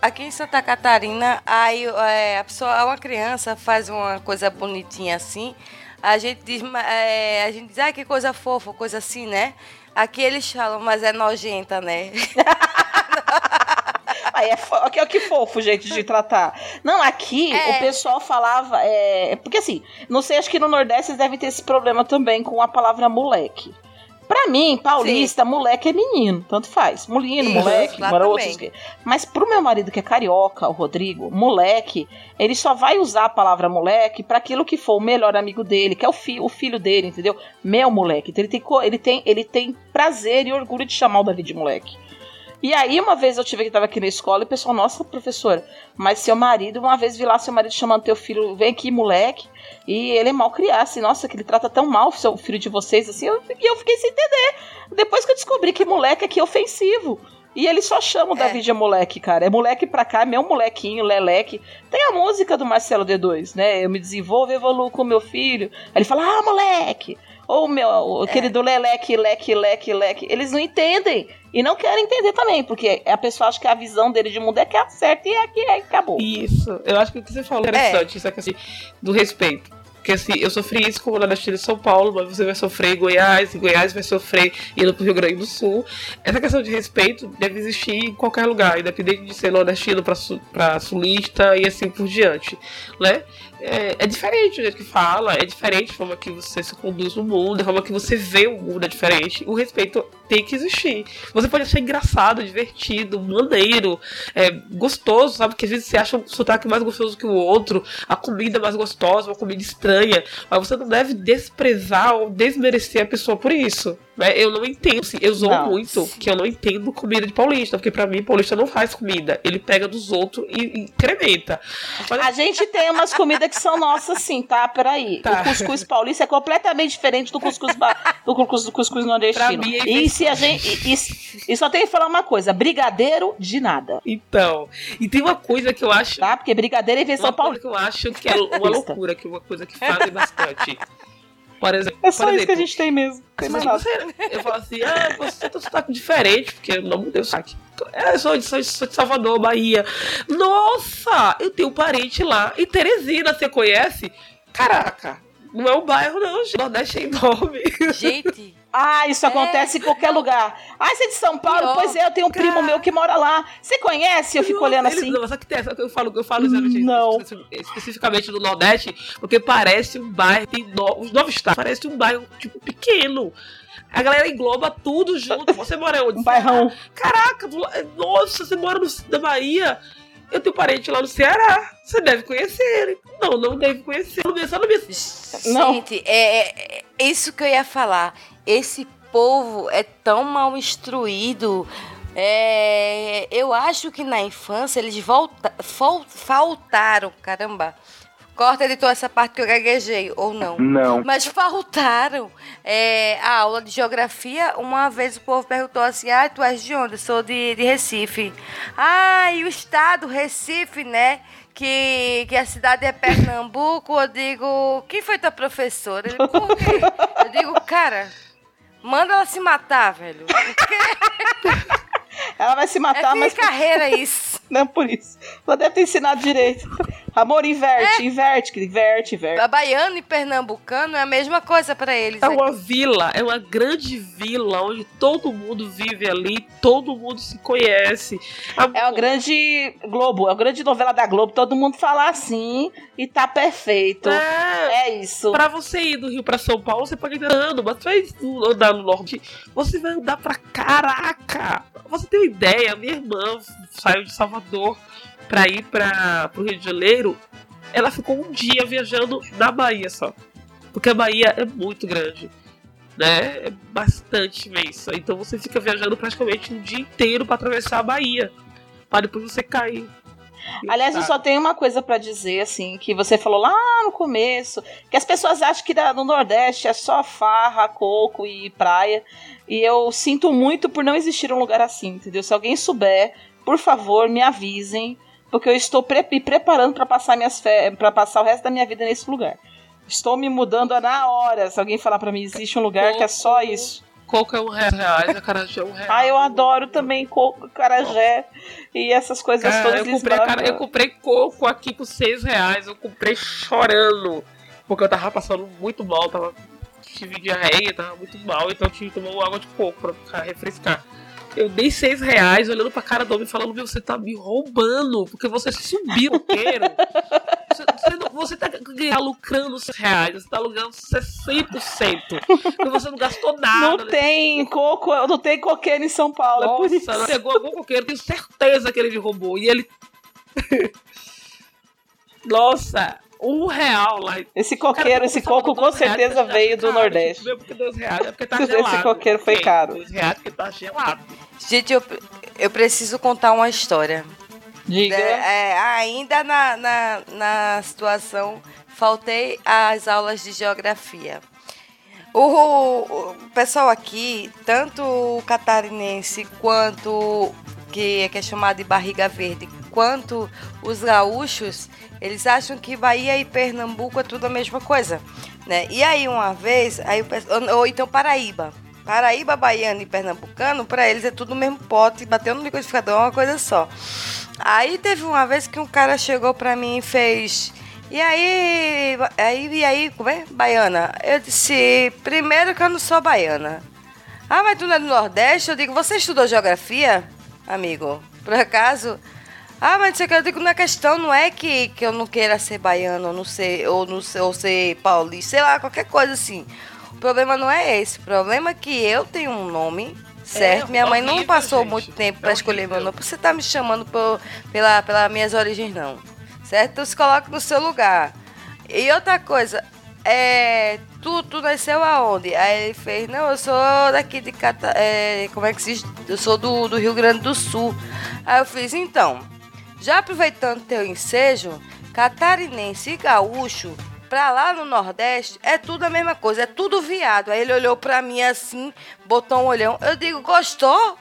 aqui em Santa Catarina, aí é, a pessoa, uma criança faz uma coisa bonitinha assim, a gente diz, é, a gente diz, ah, que coisa fofa, coisa assim, né? Aqui eles falam, mas é nojenta, né? Aí é, fo- que, fofo, gente, de tratar. Não, aqui É. o pessoal falava. É, porque assim, não sei, acho que no Nordeste eles devem ter esse problema também com a palavra moleque. Pra mim, paulista, moleque é menino, tanto faz. Menino, Isso, moleque, aqui. Mas pro meu marido que é carioca, o Rodrigo, moleque, ele só vai usar a palavra moleque pra aquilo que for o melhor amigo dele, que é o, fi o filho dele, entendeu? Meu moleque. Então ele tem, ele, tem, ele tem prazer e orgulho de chamar o Davi de moleque. E aí, uma vez eu tive que estava aqui na escola e o pessoal, nossa, professora, mas seu marido, uma vez vi lá seu marido chamando teu filho, vem aqui, moleque, e ele é mal criado, assim, nossa, que ele trata tão mal o seu filho de vocês, assim, eu, e eu fiquei sem entender. Depois que eu descobri que moleque aqui é ofensivo. E ele só chama o É. Davi de moleque, cara. É moleque pra cá, é meu molequinho, leleque. Tem a música do Marcelo D2, né? Eu me desenvolvo, evoluo com meu filho. Aí ele fala, ah, moleque! Ou meu, aquele do leleque, leque, leque, leque. Eles não entendem. E não querem entender também, porque a pessoa acha que a visão dele de mundo é que acerta e é que é, acabou. Isso, eu acho que o que você falou é interessante, isso aqui assim, do respeito. Porque assim, eu sofri isso como nordestino em São Paulo, mas você vai sofrer em Goiás, e Goiás vai sofrer indo pro Rio Grande do Sul. Essa questão de respeito deve existir em qualquer lugar, independente de ser nordestino pra, pra sulista e assim por diante, né? É, é diferente o jeito que fala, é diferente a forma que você se conduz no mundo, a forma que você vê o mundo é diferente. O respeito tem que existir. Você pode achar engraçado, divertido, maneiro, é, gostoso, sabe? Porque às vezes você acha um sotaque mais gostoso que o outro, a comida mais gostosa, uma comida estranha, mas você não deve desprezar ou desmerecer a pessoa por isso. Né? Eu não entendo, assim, eu zoo Não. muito que eu não entendo comida de paulista, porque pra mim paulista não faz comida, ele pega dos outros e incrementa. Mas A gente tem umas comidas que são nossas, sim, tá? Peraí. Tá. O cuscuz paulista é completamente diferente do cuscuz, do cuscuz, do cuscuz nordestino. Pra mim é e se a gente. E, e- e só tem que falar uma coisa: brigadeiro de nada. Então, e tem uma coisa que eu acho Tá? Porque brigadeiro é invenção paulista. que eu acho que é uma loucura, que é uma coisa que fazem bastante. Por exemplo, É só isso que a exemplo, gente tem mesmo. Tem mais nada. você, eu falo assim, ah, você tem um sotaque diferente, porque eu não mudei o sotaque. É, sou de, sou sou de Salvador, Bahia. Nossa, eu tenho um parente lá. Em Teresina, você conhece? Caraca, não é um bairro não, gente. Nordeste é enorme. Gente, Ah, isso É. acontece em qualquer lugar. Ah, você é de São Paulo? Pior. Pois é, eu tenho um primo Cara. meu que mora lá. Você conhece? Eu fico olhando assim. Não, só que tem, só que eu falo, eu falo exatamente Não. espe- especificamente do Nordeste, porque parece um bairro, tem no, os novos estados, parece um bairro, tipo, pequeno. A galera engloba tudo junto. Você mora onde? Um bairrão. Caraca, nossa, você mora no, na Bahia? Eu tenho parente lá no Ceará. Você deve conhecer. Não, não deve conhecer. Só não me- Só não me... Não. gente, é, é- é isso que eu ia falar. Esse povo é tão mal instruído. É, eu acho que na infância eles volta, fal- faltaram, caramba. Corta, editor, essa parte que eu gaguejei, ou não. Não. Mas faltaram é, a aula de geografia. Uma vez o povo perguntou assim: Ah, tu és de onde? Eu sou de, de Recife. Ah, e o estado, Recife, né? Que, que a cidade é Pernambuco. Eu digo: Quem foi tua professora? Ele, Por quê? Eu digo: Cara, manda ela se matar, velho. Ela vai se É matar, fim mas carreira isso. não é por isso. Ela deve ter ensinado direito. Amor, inverte, inverte, que inverte, inverte. A baiano e pernambucano é a mesma coisa pra eles. É uma vila, é uma grande vila onde todo mundo vive ali, todo mundo se conhece. A- É uma grande Globo, é uma grande novela da Globo. Todo mundo fala assim e tá perfeito. É, É isso. Pra você ir do Rio pra São Paulo, você pode ir andando, mas vai andar no norte, você vai andar pra caraca. Você tem uma ideia, minha irmã saiu de Salvador pra ir pra, pro Rio de Janeiro, ela ficou um dia viajando na Bahia só. Porque a Bahia é muito grande. Né? É bastante imensa. Então você fica viajando praticamente um dia inteiro pra atravessar a Bahia. pra depois você cair. Aliás, eu só tenho uma coisa pra dizer, assim, que você falou lá no começo, que as pessoas acham que no Nordeste é só farra, coco e praia. E eu sinto muito por não existir um lugar assim, entendeu? Se alguém souber, por favor, me avisem, porque eu estou pre me preparando para passar minhas para passar o resto da minha vida nesse lugar. Estou me mudando na hora. Se alguém falar para mim existe um lugar que é só isso. Coco é um reais, acarajé é um real. Ah, eu adoro também coco, carajé e essas coisas Cara, todas. eu comprei, cara, eu comprei coco aqui por seis reais. Eu comprei chorando. Porque eu tava passando muito mal, tava, tive diarreia, tava muito mal, então eu tive que tomar água de coco pra ficar, refrescar. Eu dei seis reais olhando pra cara do homem falando, meu, você tá me roubando, porque você subiu o queiro. Você, você, não- você tá lucrando seis reais, você tá lucrando 100%. Porque você não gastou nada. Não tem coco, não tem coqueiro em São Paulo, é por isso. Nossa, pegou algum coqueiro, tenho certeza que ele me roubou. E ele. Nossa, um real lá. Esse coqueiro, esse coco com certeza veio do Nordeste. Não porque dois reais, é porque tá Esse gelado. coqueiro foi caro. Dois reais porque tá gelado. Gente, eu, eu preciso contar uma história. Diga. É, é, ainda na, na, na situação, faltei às aulas de geografia. O, o pessoal aqui, tanto o catarinense quanto que, que é chamado de barriga verde, quanto os gaúchos, eles acham que Bahia e Pernambuco é tudo a mesma coisa, né? E aí uma vez, aí ou, ou então Paraíba. Paraíba, baiano e pernambucano, para eles é tudo o mesmo pote, bateu no liquidificador, é uma coisa só. Aí teve uma vez que um cara chegou pra mim e fez. E aí, aí, e aí, como é? Baiana. Eu disse, primeiro que eu não sou baiana. Ah, mas tu não é do Nordeste? Eu digo, você estudou geografia, amigo? Por acaso? Ah, mas não sei o que, eu digo, na questão não é que, que eu não queira ser baiano, ou não ser, ou não ser, ou ser paulista, sei lá, qualquer coisa assim. O problema não é esse. O problema é que eu tenho um nome, certo? Minha mãe não passou gente. muito tempo É pra escolher meu nome. Você tá me chamando por, pela, pelas minhas origens, não. Certo? Então se coloca no seu lugar. E outra coisa, é. Tu, tu nasceu aonde? Aí ele fez, não, eu sou daqui de Cata. É, como é que se diz? Eu sou do, do Rio Grande do Sul. Aí eu fiz, então, já aproveitando teu ensejo, catarinense e gaúcho, pra lá no Nordeste, é tudo a mesma coisa, é tudo viado. Aí ele olhou pra mim assim, botou um olhão. Eu digo, gostou?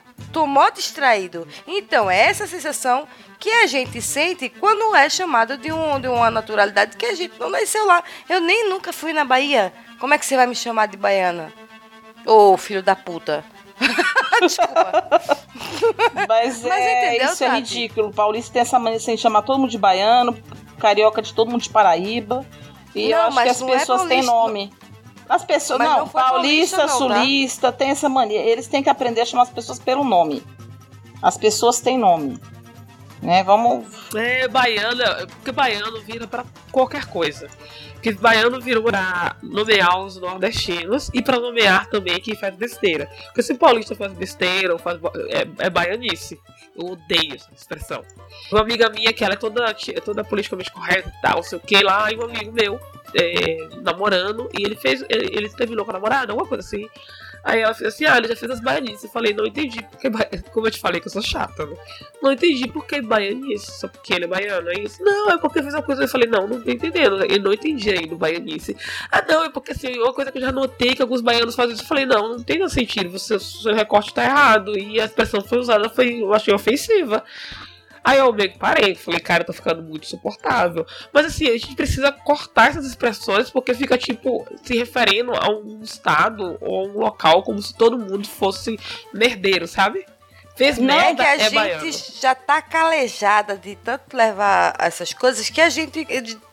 Mó distraído. Então, é essa sensação que a gente sente quando é chamado de, um, de uma naturalidade que a gente não nasceu lá. Eu nem nunca fui na Bahia. Como é que você vai me chamar de baiana? Ô, filho da puta. Desculpa. Mas, Mas é, entendeu, isso é ridículo. O Paulista tem essa mania de chamar todo mundo de baiano, carioca de todo mundo de Paraíba. E eu Não, acho mas que as não é pessoas têm nome. As pessoas, Mas não, não paulista, paulista, não, tá? sulista, tem essa mania. Eles têm que aprender a chamar as pessoas pelo nome. As pessoas têm nome. Né? Vamos. É, baiano, porque baiano vira pra qualquer coisa. Porque baiano virou pra nomear os nordestinos e pra nomear também quem faz besteira. Porque se paulista faz besteira ou faz. É, é baianice. Eu odeio essa expressão. Uma amiga minha, que ela é toda, toda politicamente correta e tal, sei o que lá, e um amigo meu é, namorando, e ele fez. Ele, ele terminou com a namorada, alguma coisa assim. Aí ela fez assim, ah, ele já fez as baianices. Eu falei, não entendi, porque como eu te falei que eu sou chata, né? Não entendi por que baianice, só porque ele é baiano, é isso? Não, é porque fez uma coisa. Eu falei, não, não tô entendendo. Eu não entendi ainda o baianice. Ah, não, é porque assim, uma coisa que eu já notei que alguns baianos fazem isso. Eu falei, não, não tem sentido, você, seu recorte tá errado. E a expressão que foi usada foi, eu achei ofensiva. Aí eu meio que parei, falei, cara, eu tô ficando muito insuportável. Mas assim, a gente precisa cortar essas expressões porque fica, tipo, se referindo a um estado ou a um local como se todo mundo fosse merdeiro, sabe? Fez Não, é merda, que a é gente baiano. já tá calejada de tanto levar essas coisas que a gente,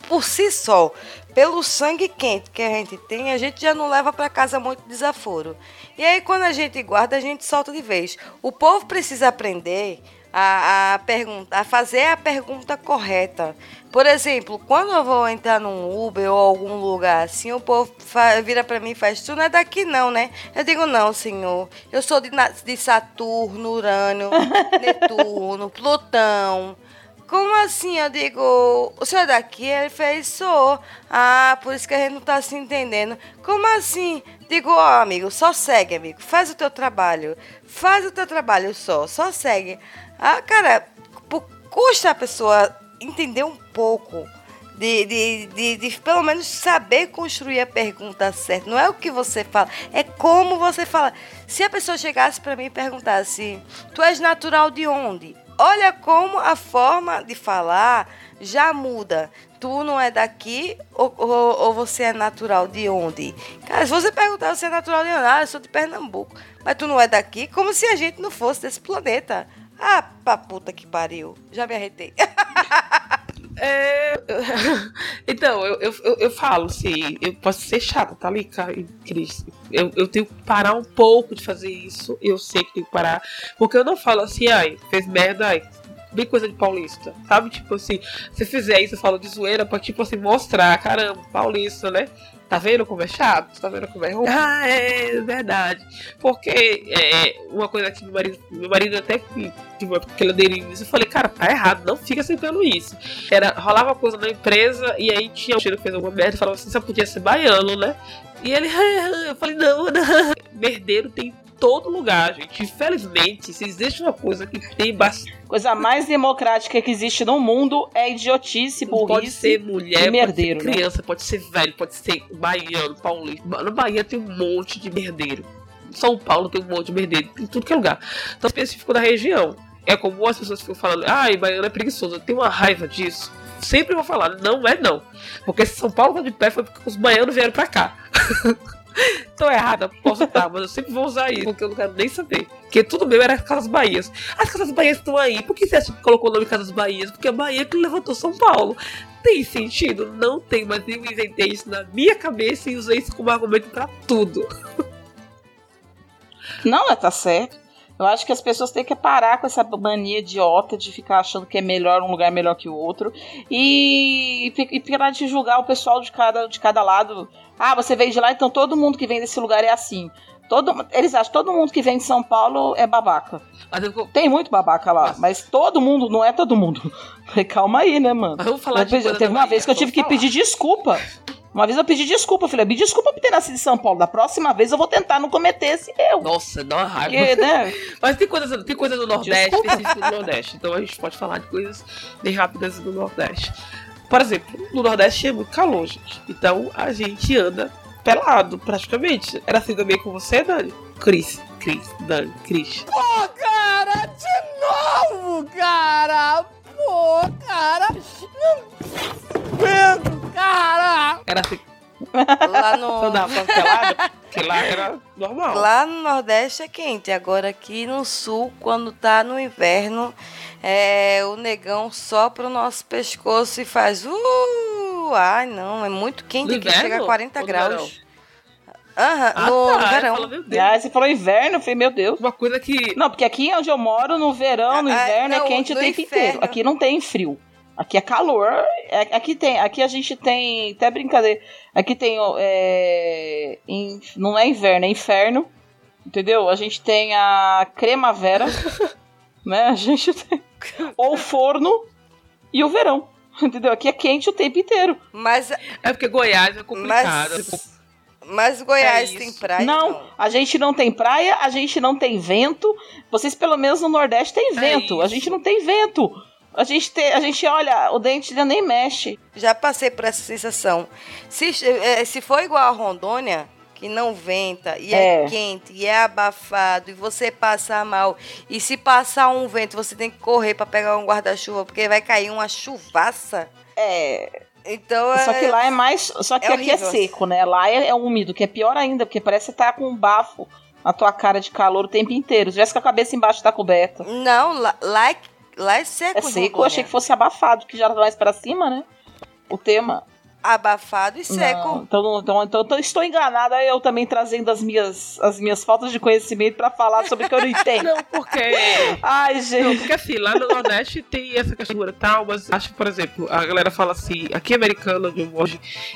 por si só, pelo sangue quente que a gente tem, a gente já não leva pra casa muito desaforo. E aí, quando a gente guarda, a gente solta de vez. O povo precisa aprender a, a, pergunta, a fazer a pergunta correta. Por exemplo, quando eu vou entrar num Uber ou algum lugar assim, o povo vira pra mim e faz: Tu não é daqui, não, né? Eu digo: Não, senhor. Eu sou de, de Saturno, Urânio, Netuno, Plutão. Como assim? Eu digo, o senhor é daqui? Ele fez, sou. Ah, por isso que a gente não tá se entendendo. Como assim? Digo, ó, amigo, só segue, amigo. Faz o teu trabalho. Faz o teu trabalho só, só segue. Ah, cara, custa a pessoa entender um pouco. De, de, de, de pelo menos saber construir a pergunta certa. Não é o que você fala, é como você fala. Se a pessoa chegasse para mim e perguntasse: Tu és natural de onde? Olha como a forma de falar já muda. Tu não é daqui ou, ou, ou você é natural de onde? Cara, se você perguntar você é natural de onde, ah, eu sou de Pernambuco. Mas tu não é daqui, como se a gente não fosse desse planeta. Ah, pra puta que pariu. Já me arretei. É... Então, eu, eu, eu, falo assim, eu posso ser chata, tá ali, Cris? Eu, eu tenho que parar um pouco de fazer isso. Eu sei que tenho que parar. Porque eu não falo assim, ai, fez merda, ai, bem coisa de paulista, sabe? Tipo assim, se fizer isso, eu falo de zoeira pra, tipo assim, mostrar, caramba, paulista, né? Tá vendo como é chato? Tá vendo como é ruim? Ah, é verdade. Porque é, uma coisa que meu marido, meu marido até que tipo, que ele aderiu isso, eu falei, cara, tá errado, não fica aceitando isso. Era, rolava coisa na empresa e aí tinha um que fez alguma merda e falava assim, só podia ser baiano, né? E ele, eu falei, não, não. Merdeiro tem todo lugar, gente. Infelizmente, se existe uma coisa que tem bastante. Coisa mais democrática que existe no mundo é idiotice, burrice. Pode ser mulher, merdeiro, pode ser criança, né? pode ser velho, pode ser baiano, paulista. No Bahia tem um monte de merdeiro. São Paulo tem um monte de merdeiro, em tudo que é lugar. Então, específico da região. É como as pessoas ficam falando, ai, baiano é preguiçoso. Eu tenho uma raiva disso. Sempre vou falar, não é não. Porque se São Paulo tá de pé foi porque os baianos vieram pra cá. Tô errada, posso estar, mas eu sempre vou usar isso, porque eu não quero nem saber. Porque tudo meu era Casas Bahias. As Casas Bahias estão aí. Por que você acha que colocou o nome Casas Bahias? Porque a Bahia que levantou São Paulo. Tem sentido? Não tem, mas eu inventei isso na minha cabeça e usei isso como argumento para tudo. Não, tá certo. Eu acho que as pessoas têm que parar com essa mania idiota de ficar achando que é melhor um lugar melhor que o outro e, e parar de julgar o pessoal de cada, de cada lado. Ah, você veio de lá, então todo mundo que vem desse lugar é assim. Todo, eles acham que todo mundo que vem de São Paulo é babaca. Eu... Tem muito babaca lá, mas... mas... todo mundo não é todo mundo. Calma aí, né, mano? Vamos falar de Teve uma vez que eu tive que pedir desculpa. Uma vez eu pedi desculpa, filha. Me desculpa por ter nascido em São Paulo. Da próxima vez eu vou tentar não cometer esse erro. Nossa, dá uma raiva. Porque, né? Mas tem coisas, tem coisas do Nordeste, específico do Nordeste. Então a gente pode falar de coisas bem rápidas do Nordeste. Por exemplo, no Nordeste é muito calor, gente. Então a gente anda pelado, praticamente. Era assim também com você, Dani? Cris, Cris, Dani, Cris. Pô, cara, de novo, cara! Pô, cara! Pedro, cara! Era assim. Lá no. Porque lá era normal. Lá no Nordeste é quente. Agora aqui no Sul, quando tá no inverno, é, o negão sopra o nosso pescoço e faz. Uh! Ai, não, é muito quente No aqui, inverno chega a 40 ou graus. Aham, Ah, no, tá, no verão. falo. Ah, você falou inverno, eu falei, meu Deus. Uma coisa que. Não, porque aqui onde eu moro, no verão, no Ah, inverno, não, é quente o tempo inferno. inteiro. Aqui não tem frio. Aqui é calor. É- Aqui tem, aqui a gente tem, até brincadeira. Aqui tem, é, in- não é inverno, é inferno. Entendeu? A gente tem a cremavera, né? A gente tem ou forno e o verão. Entendeu? Aqui é quente o tempo inteiro. Mas, É porque Goiás é complicado. mas, mas Goiás É tem praia? não, a gente não tem praia, a gente não tem vento. Vocês, pelo menos no Nordeste, tem vento. a gente não tem vento. A gente, tem, a gente olha, o dente já nem mexe. Já passei por essa sensação. Se, eh, se for igual a Rondônia, que não venta, e é. É. quente, e é abafado, e você passa mal, e se passar um vento, você tem que correr para pegar um guarda-chuva, porque vai cair uma chuvaça. É, Então, só que é- lá é mais. Só que é aqui é seco, né? Lá é, é úmido, que é pior ainda, porque parece que você tá com um bafo na tua cara de calor o tempo inteiro. Se tivesse com a cabeça embaixo da coberta. Não, lá, lá, é, lá é seco. É seco, eu achei que fosse abafado, que já tá mais pra cima, né? O tema. Abafado e seco. Não, então, então, então, então estou enganada eu também trazendo as minhas, as minhas faltas de conhecimento pra falar sobre o que eu não entendo. Não, porque. Ai, Não, gente. porque assim, lá no Nordeste tem essa questão e tal, mas acho que, por exemplo, a galera fala assim, aqui é americano, onde eu moro,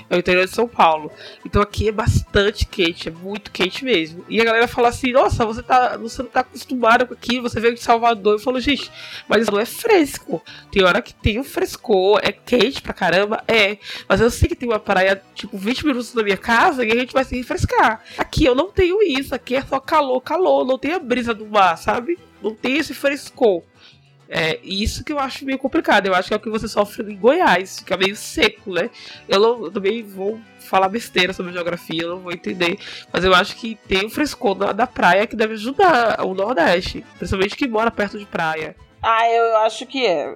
é o interior de São Paulo. Então aqui é bastante quente, é muito quente mesmo. E a galera fala assim, nossa, você, tá, você não tá acostumado com aquilo, você veio de Salvador. Eu falo, gente, mas isso não é fresco. Tem hora que tem um frescor, é quente pra caramba, é. Mas eu sei que tem uma praia, tipo, 20 minutos da minha casa e a gente vai se refrescar. Aqui eu não tenho isso, aqui é só calor, calor, não tem a brisa do mar, sabe? Não tem esse frescor. É isso que eu acho meio complicado. Eu acho que é o que você sofre em Goiás, fica meio seco, né? Eu, não, eu também vou falar besteira sobre geografia, eu não vou entender. Mas eu acho que tem o frescor da, da praia que deve ajudar o Nordeste, principalmente que mora perto de praia. Ah, eu acho que é.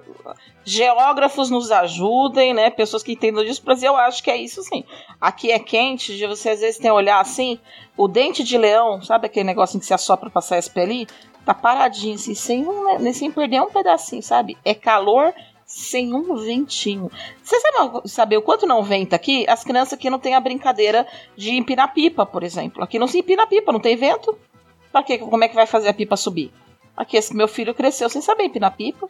Geógrafos nos ajudem, né? Pessoas que entendam disso, mas eu acho que é isso sim. Aqui é quente, de você às vezes tem olhar assim, o dente de leão, sabe aquele negocinho que se assopra pra sair ali? Tá paradinho assim, sem, um, sem perder um pedacinho, sabe? É calor sem um ventinho. Você sabe saber o quanto não venta aqui? As crianças aqui não têm a brincadeira de empinar pipa, por exemplo. Aqui não se empina pipa, não tem vento. Pra quê? Como é que vai fazer a pipa subir? Aqui, esse meu filho cresceu sem saber empinar pipa.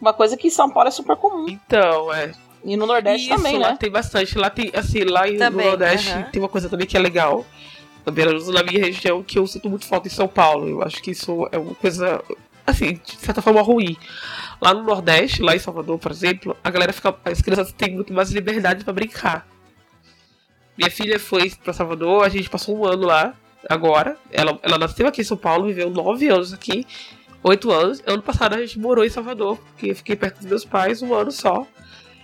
Uma coisa que em São Paulo é super comum. Então, é. E no Nordeste Isso, também, lá né? tem bastante. Lá tem, assim, lá Também, no Nordeste aham. tem uma coisa também que é legal. Também na minha região, que eu sinto muito falta em São Paulo. Eu acho que isso é uma coisa, assim, de certa forma ruim. Lá no Nordeste, lá em Salvador, por exemplo, a galera fica. As crianças têm muito mais liberdade pra brincar. Minha filha foi pra Salvador, a gente passou um ano lá, agora. Ela, ela nasceu aqui em São Paulo, viveu nove anos aqui, oito anos. Ano passado a gente morou em Salvador, porque eu fiquei perto dos meus pais um ano só.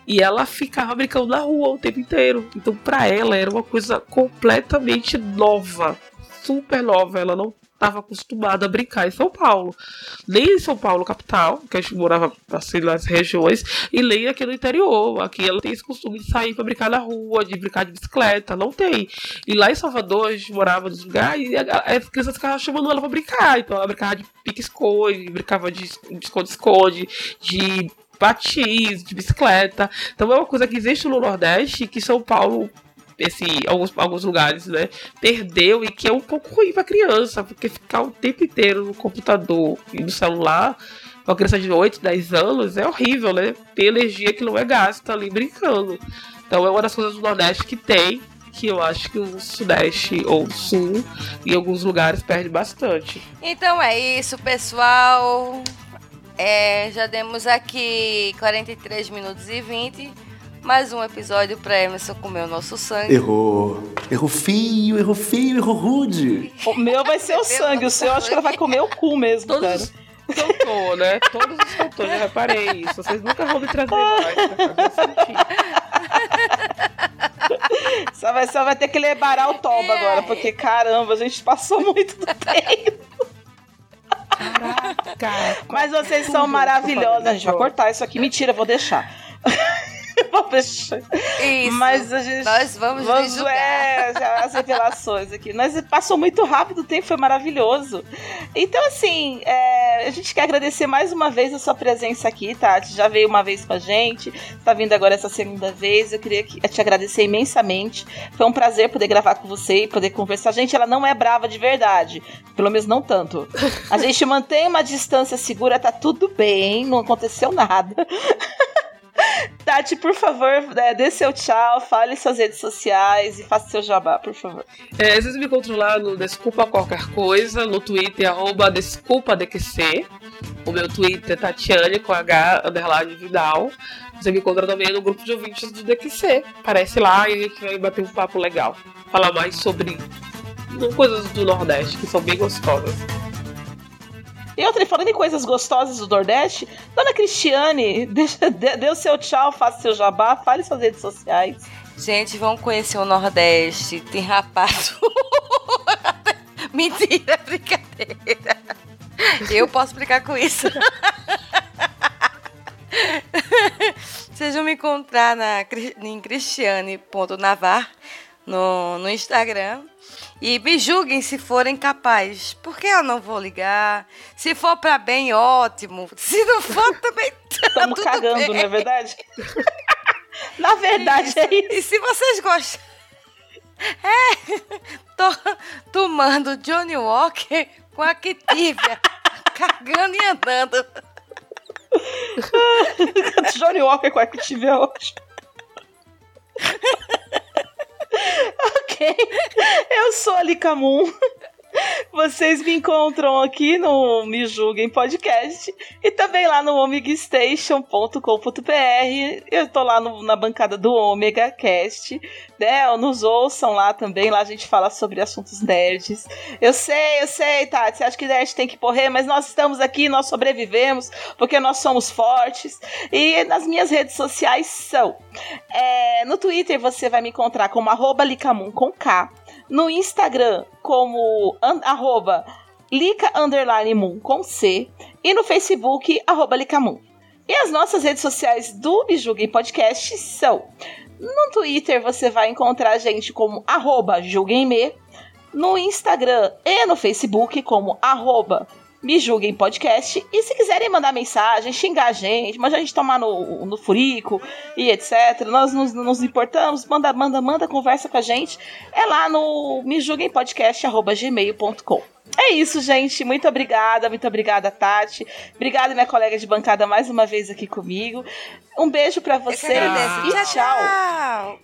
E ela ficava brincando na rua o tempo inteiro. Então, pra ela, era uma coisa completamente nova. Super nova. Ela não estava acostumada a brincar em São Paulo. Nem em São Paulo, capital, que a gente morava assim nas regiões, e nem aqui no interior. Aqui ela tem esse costume de sair pra brincar na rua, de brincar de bicicleta. Não tem. E lá em Salvador, a gente morava nos lugares e as crianças ficavam chamando ela pra brincar. Então ela brincava de pique-esconde, brincava de de esconde-esconde, de patins, de bicicleta. Então é uma coisa que existe no Nordeste que São Paulo, esse, alguns, alguns lugares, né, perdeu e que é um pouco ruim pra criança, porque ficar o tempo inteiro no computador e no celular. Uma criança de 8, 10 anos é horrível, né? Tem energia que não é gasta ali brincando. Então é uma das coisas do Nordeste que tem, que eu acho que o Sudeste ou o Sul, em alguns lugares, perde bastante. Então é isso, pessoal. É, já demos aqui 43 minutos e 20. Mais um episódio pra Emerson comer o nosso sangue. Errou. Errou feio, errou feio, errou rude. O meu vai ser o sangue, o seu acho que ela vai comer o cu mesmo, Todos cara. os cantor, né? Todos os cantores, já reparei isso. Vocês nunca vão me trazer mais. né? Só vai, só vai ter que lebarar o toba agora, porque caramba, a gente passou muito do tempo. Cara, Mas vocês são maravilhosos. A gente vai cortar isso aqui. Mentira, eu vou deixar. Isso. Mas a gente. Nós vamos, Vamos julgar. é, as revelações aqui. Mas passou muito rápido o tempo, foi maravilhoso. Então, assim, é, a gente quer agradecer mais uma vez a sua presença aqui, Tati. Já veio uma vez com a gente, tá vindo agora essa segunda vez. Eu queria que- te agradecer imensamente. Foi um prazer poder gravar com você e poder conversar. Gente, ela não é brava de verdade. Pelo menos não tanto. A gente mantém uma distância segura, tá tudo bem, não aconteceu nada. Tati, por favor, é, dê seu tchau, fale suas redes sociais e faça seu jabá, por favor. É, vocês me encontram lá no Desculpa Qualquer Coisa, no Twitter, arroba DesculpaDQC. O meu Twitter é Tatiane com H underline Vidal. Você me encontra também no grupo de ouvintes do DQC. Aparece lá e a gente vai bater um papo legal. Falar mais sobre coisas do Nordeste que são bem gostosas. E outra, falando em coisas gostosas do Nordeste, Dona Cristiane, deixa, dê, o seu tchau, faça seu jabá, fale suas redes sociais. Gente, vão conhecer o Nordeste. Tem rapaz. Mentira, brincadeira. Eu posso brincar com isso. Vocês vão me encontrar na, em cristiane.navar no, no Instagram. E me julguem se forem capazes. Porque eu não vou ligar. Se for pra bem, ótimo. Se não for, também tá Estamos tudo cagando, bem. não é verdade? Na verdade, é isso. E se vocês gostam. É, tô tomando Johnny Walker com a Kitívia, cagando e andando. Johnny Walker com a que tiver hoje. Ok. Eu sou a Lica Moon. Vocês me encontram aqui no Me Julguem Podcast e também lá no omegastation.com.br. Eu tô lá no, na bancada do Omega Cast, né? Nos ouçam lá também, lá a gente fala sobre assuntos nerds. Eu sei, eu sei, Tati, você acha que nerd tem que morrer, mas nós estamos aqui, nós sobrevivemos, porque nós somos fortes. E nas minhas redes sociais são. É, no Twitter você vai me encontrar como arroba Licamun com K. No Instagram como an, arroba Lica Moon com C. E no Facebook, arroba Licamun. E as nossas redes sociais do Julguem Podcast são. No Twitter você vai encontrar a gente como arroba julguemme. No Instagram e no Facebook como arroba me julguem podcast. E se quiserem mandar mensagem, xingar a gente, mas a gente tomar no, no furico e etc. Nós nos, nos importamos, manda, manda, manda, conversa com a gente. É lá no me julguem podcast.gmail.com. É isso, gente. Muito obrigada, muito obrigada, Tati. Obrigada, minha colega de bancada, mais uma vez aqui comigo. Um beijo para vocês e tchau. Tchau.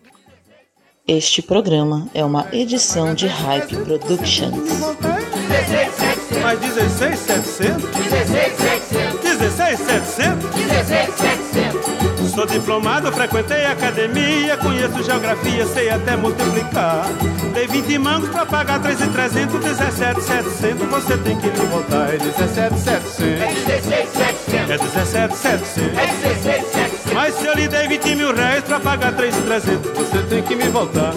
Este programa é uma edição de Hype Productions. Mais 16, 700? 16, 700? Sou diplomado, frequentei academia, conheço geografia, sei até multiplicar. Dei 20 mangos pra pagar 3,300, 17, 700, você tem que me voltar. É 17, 700. É 17, 700. Mas se eu lhe dei 20 mil reais pra pagar 3,300, você tem que me voltar.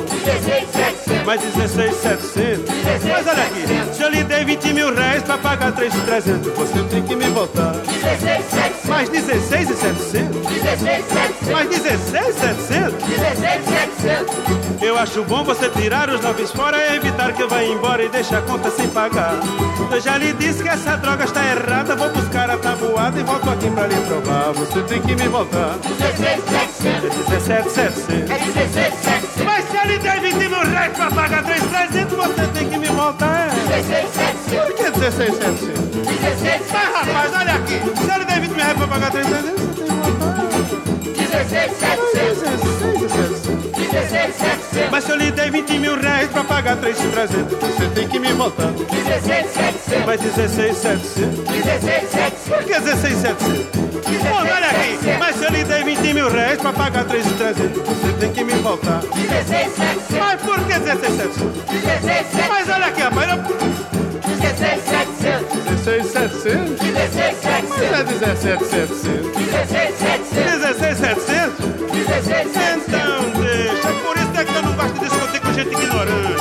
Mais 16, 700. Mas olha aqui, se eu lhe dei 20 mil reais pra pagar 3,300, você tem que me voltar. Mais 16 e 700. Mais 16, 700. Eu acho bom você tirar os noves fora e evitar que eu vá embora e deixe a conta sem pagar. Eu já lhe disse que essa droga está errada, vou buscar a tabuada e volto aqui pra lhe provar. Você tem que me voltar. É 17, 700. Mas se lhe der 20 mil reais pra pagar 3,300, você tem que me voltar. É. Por que 16, 700? Mas rapaz, olha aqui. Se lhe der 20 mil reais pra pagar 3,300, você tem que voltar. 16, 700. 16, Mas se eu lhe dei 20 mil reais pra pagar 3,300, você tem que me voltar. 16,700. Mas 16,700. 700. 16, Por que 16, 700? Olha aqui, mas se eu lhe dei 20 mil reais pra pagar 3,300, você tem que me voltar. 16, Mas por que 16,700? 700? Mas olha aqui, rapaz, eu... 16700. 16700? 16700. Mas é 16700. 16700. 16700? 16700 gente ignorante.